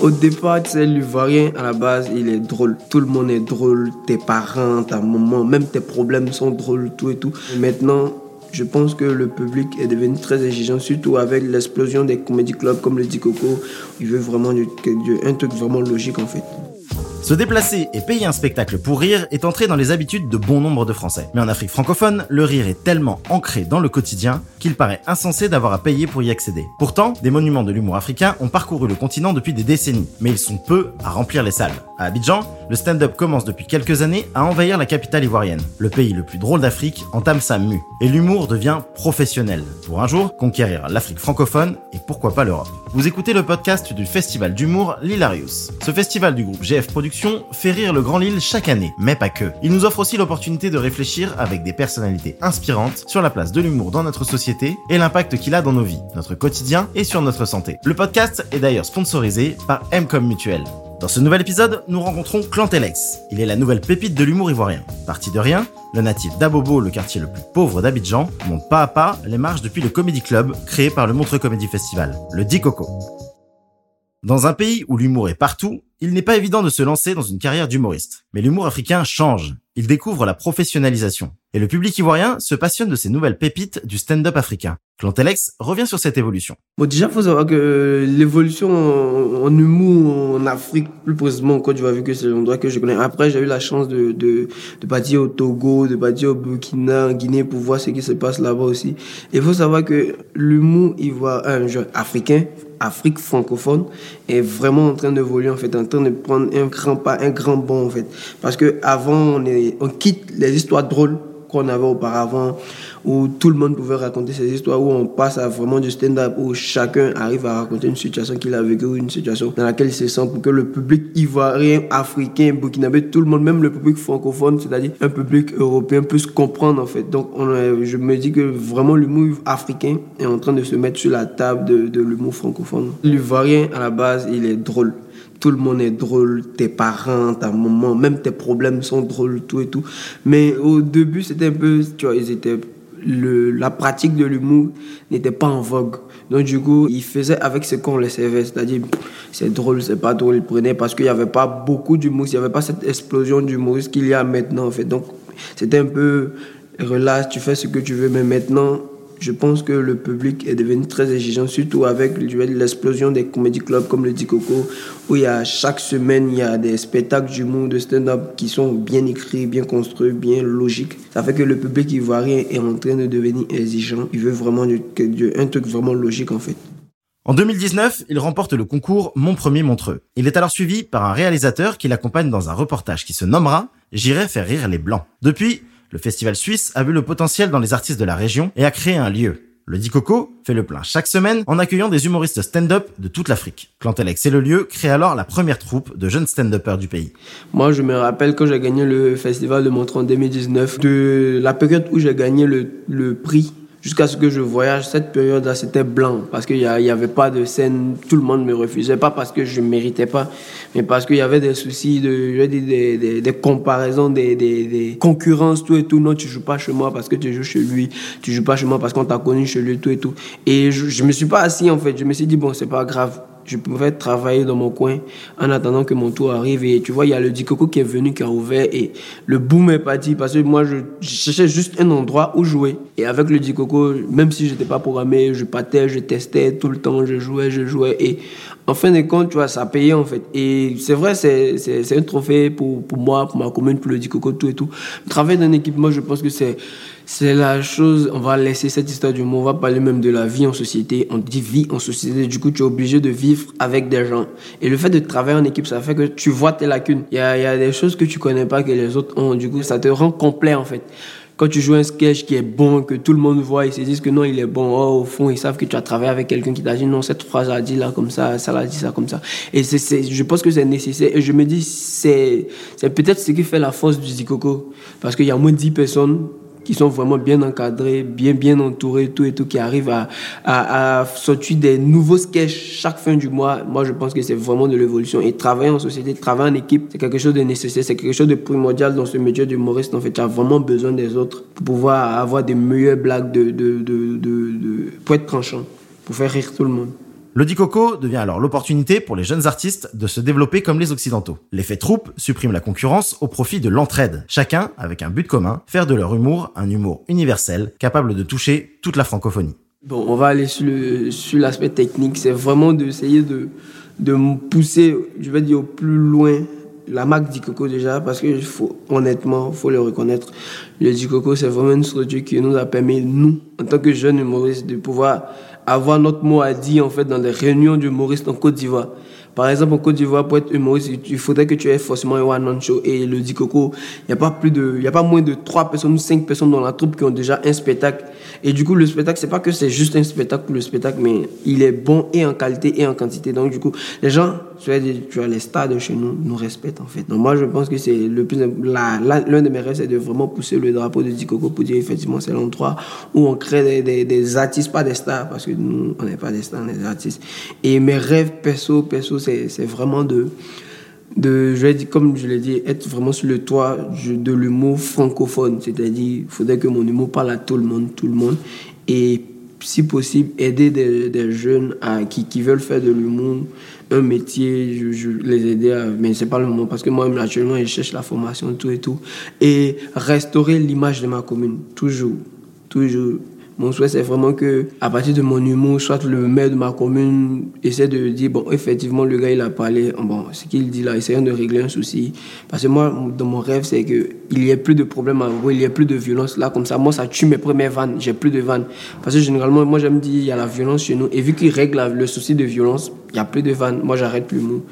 Au départ, tu sais, l'ivoirien, à la base, il est drôle. Tout le monde est drôle. Tes parents, ta maman, même tes problèmes sont drôles, tout et tout. maintenant, je pense que le public est devenu très exigeant, surtout avec l'explosion des comédie clubs comme le Coco. Il veut vraiment un truc vraiment logique, en fait. Se déplacer et payer un spectacle pour rire est entré dans les habitudes de bon nombre de Français. Mais en Afrique francophone, le rire est tellement ancré dans le quotidien qu'il paraît insensé d'avoir à payer pour y accéder. Pourtant, des monuments de l'humour africain ont parcouru le continent depuis des décennies, mais ils sont peu à remplir les salles. À Abidjan, le stand-up commence depuis quelques années à envahir la capitale ivoirienne. Le pays le plus drôle d'Afrique entame sa mue, et l'humour devient professionnel, pour un jour conquérir l'Afrique francophone et pourquoi pas l'Europe. Vous écoutez le podcast du festival d'humour L'Hilarius. Ce festival du groupe GF Productions fait rire le Grand Lille chaque année, mais pas que. Il nous offre aussi l'opportunité de réfléchir avec des personnalités inspirantes sur la place de l'humour dans notre société et l'impact qu'il a dans nos vies, notre quotidien et sur notre santé. Le podcast est d'ailleurs sponsorisé par Mcom Mutuel. Dans ce nouvel épisode, nous rencontrons Clantelex. Il est la nouvelle pépite de l'humour ivoirien. Parti de rien, le natif d'Abobo, le quartier le plus pauvre d'Abidjan, monte pas à pas les marches depuis le Comedy Club créé par le Montreux Comedy Festival, le Coco. Dans un pays où l'humour est partout, il n'est pas évident de se lancer dans une carrière d'humoriste. Mais l'humour africain change. Il découvre la professionnalisation. Et le public ivoirien se passionne de ces nouvelles pépites du stand-up africain. Clantelex revient sur cette évolution. Bon, déjà, faut savoir que l'évolution en, humour en Afrique, plus précisément en Côte d'Ivoire, vu que c'est l'endroit que je connais. Après, j'ai eu la chance de, de, de partir au Togo, de partir au Burkina, en Guinée, pour voir ce qui se passe là-bas aussi. Il faut savoir que l'humour ivoirien, un africain, Afrique francophone est vraiment en train d'évoluer en fait, en train de prendre un grand pas, un grand bond en fait. Parce que avant on, est, on quitte les histoires drôles qu'on avait auparavant, où tout le monde pouvait raconter ses histoires, où on passe à vraiment du stand-up, où chacun arrive à raconter une situation qu'il a vécue, une situation dans laquelle il se sent, pour que le public ivoirien, africain, burkinabé, tout le monde, même le public francophone, c'est-à-dire un public européen, puisse comprendre en fait. Donc on je me dis que vraiment l'humour africain est en train de se mettre sur la table de, de l'humour francophone. L'ivoirien, à la base, il est drôle tout le monde est drôle, tes parents, ta maman, même tes problèmes sont drôles, tout et tout. Mais au début, c'était un peu, tu vois, ils la pratique de l'humour n'était pas en vogue. Donc du coup, ils faisaient avec ce qu'on les servait, c'est-à-dire c'est drôle, c'est pas drôle, ils prenaient parce qu'il n'y avait pas beaucoup d'humour, il n'y avait pas cette explosion d'humour qu'il y a maintenant en fait. Donc c'était un peu relax, tu fais ce que tu veux, mais maintenant je pense que le public est devenu très exigeant, surtout avec l'explosion des comédie clubs comme le Coco, où il y a chaque semaine, il y a des spectacles d'humour, de stand-up qui sont bien écrits, bien construits, bien logiques. Ça fait que le public ivoirien est en train de devenir exigeant. Il veut vraiment un truc vraiment logique, en fait. En 2019, il remporte le concours Mon Premier Montreux. Il est alors suivi par un réalisateur qui l'accompagne dans un reportage qui se nommera J'irai faire rire les Blancs. Depuis, le festival suisse a vu le potentiel dans les artistes de la région et a créé un lieu. Le Coco fait le plein chaque semaine en accueillant des humoristes stand-up de toute l'Afrique. Plantelex et le lieu crée alors la première troupe de jeunes stand-uppers du pays. Moi, je me rappelle quand j'ai gagné le festival de Montreux en 2019, de la période où j'ai gagné le prix jusqu'à ce que je voyage, cette période-là, c'était blanc. Parce qu'il n'y avait pas de scène, tout le monde me refusait, pas parce que je ne méritais pas, mais parce qu'il y avait des soucis, de, des, des, des, comparaisons, des, des, concurrences, tout et tout. Non, tu joues pas chez moi parce que tu joues chez lui, tu joues pas chez moi parce qu'on t'a connu chez lui, tout et tout. Et je ne me suis pas assis en fait, je me suis dit, bon, c'est pas grave je pouvais travailler dans mon coin en attendant que mon tour arrive. Et tu vois, il y a le Dikoko qui est venu, qui a ouvert et le boom est parti parce que moi, je, cherchais juste un endroit où jouer. Et avec le Dikoko, même si je n'étais pas programmé, je partais, je testais tout le temps, je jouais, je jouais. Et en fin de compte, tu vois, ça payait en fait. Et c'est vrai, c'est un trophée pour, pour moi, pour ma commune, pour le Dikoko, tout et tout. Travailler dans une équipe, moi, je pense que c'est c'est la chose, on va laisser cette histoire du mot, on va parler même de la vie en société. On dit vie en société, du coup tu es obligé de vivre avec des gens. Et le fait de travailler en équipe, ça fait que tu vois tes lacunes. Il y a, y a des choses que tu connais pas que les autres ont, du coup ça te rend complet en fait quand tu joues un sketch qui est bon, que tout le monde voit, ils se disent que non, il est bon. Oh, au fond, ils savent que tu as travaillé avec quelqu'un qui t'a dit non, cette phrase a dit là comme ça, ça l'a dit ça comme ça. Et c'est, je pense que c'est nécessaire. Et je me dis, c'est, c'est peut-être ce qui fait la force du Zikoko. Parce qu'il y a moins de 10 personnes qui sont vraiment bien encadrés, bien bien entourés, tout et tout, qui arrivent à, à, sortir des nouveaux sketchs chaque fin du mois. Moi, je pense que c'est vraiment de l'évolution. Et travailler en société, travailler en équipe, c'est quelque chose de nécessaire, c'est quelque chose de primordial dans ce métier d'humoriste. En fait, tu as vraiment besoin des autres pour pouvoir avoir des meilleures blagues de, de, de, de, pour être tranchant, pour faire rire tout le monde. Le Coco devient alors l'opportunité pour les jeunes artistes de se développer comme les occidentaux. L'effet troupe supprime la concurrence au profit de l'entraide. Chacun avec un but commun, faire de leur humour un humour universel, capable de toucher toute la francophonie. Bon, on va aller sur l'aspect technique, c'est vraiment d'essayer de de pousser, je vais dire au plus loin la marque Dicoco déjà, parce que faut, honnêtement, faut le reconnaître, le Dicoco, c'est vraiment une structure qui nous a permis, nous, en tant que jeunes humoristes, de pouvoir avoir notre mot à dire, en fait, dans les réunions d'humoristes en Côte d'Ivoire. Par exemple, en Côte d'Ivoire, pour être humoriste, il faudrait que tu aies forcément un one-on show. Et le Dicoco, il n'y a pas plus de, il moins de trois personnes ou cinq personnes dans la troupe qui ont déjà un spectacle. Et du coup, le spectacle, c'est pas que c'est juste un spectacle pour le spectacle, mais il est bon et en qualité et en quantité. Donc, du coup, les gens, tu vois, les stars de chez nous, nous respectent, en fait. Donc, moi, je pense que c'est le plus, l'un de mes rêves, c'est de vraiment pousser le drapeau de Dicoco pour dire, effectivement, c'est l'endroit où on crée des, des, des, artistes, pas des stars, parce que nous, on n'est pas des stars, on est des artistes. Et mes rêves perso, perso, c'est vraiment de, je comme je l'ai dit, être vraiment sur le toit de l'humour francophone. C'est-à-dire, il faudrait que mon humour parle à tout le monde, tout le monde. Et si possible, aider des, jeunes qui, veulent faire de l'humour un métier, les aider à, mais c'est pas le moment parce que moi actuellement je cherche la formation tout et tout et restaurer l'image de ma commune toujours toujours mon souhait, c'est vraiment que, à partir de mon humour, soit le maire de ma commune essaie de dire, bon, effectivement, le gars, il a parlé, bon, ce qu'il dit là, essayons de régler un souci. Parce que moi, dans mon rêve, c'est qu'il n'y ait plus de problème à il n'y ait plus de violence. Là, comme ça, moi, ça tue mes premières vannes. J'ai plus de vannes. Parce que généralement, moi, j'aime dire, il y a la violence chez nous. Et vu qu'il règle le souci de violence, il n'y a plus de vannes. Moi, j'arrête plus mot.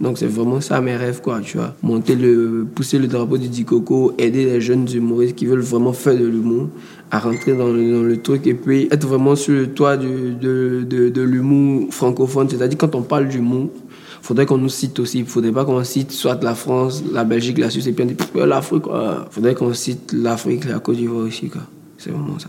Donc c'est vraiment ça mes rêves, quoi, tu vois. Monter le, pousser le drapeau du Dicoco, aider les jeunes humoristes qui veulent vraiment faire de l'humour à rentrer dans le, dans le, truc et puis être vraiment sur le toit de, de, de l'humour francophone. C'est-à-dire quand on parle d'humour, faudrait qu'on nous cite aussi. Il faudrait pas qu'on cite soit la France, la Belgique, la Suisse et puis l'Afrique, quoi. Faudrait qu'on cite l'Afrique, la Côte d'Ivoire aussi, quoi. C'est vraiment ça.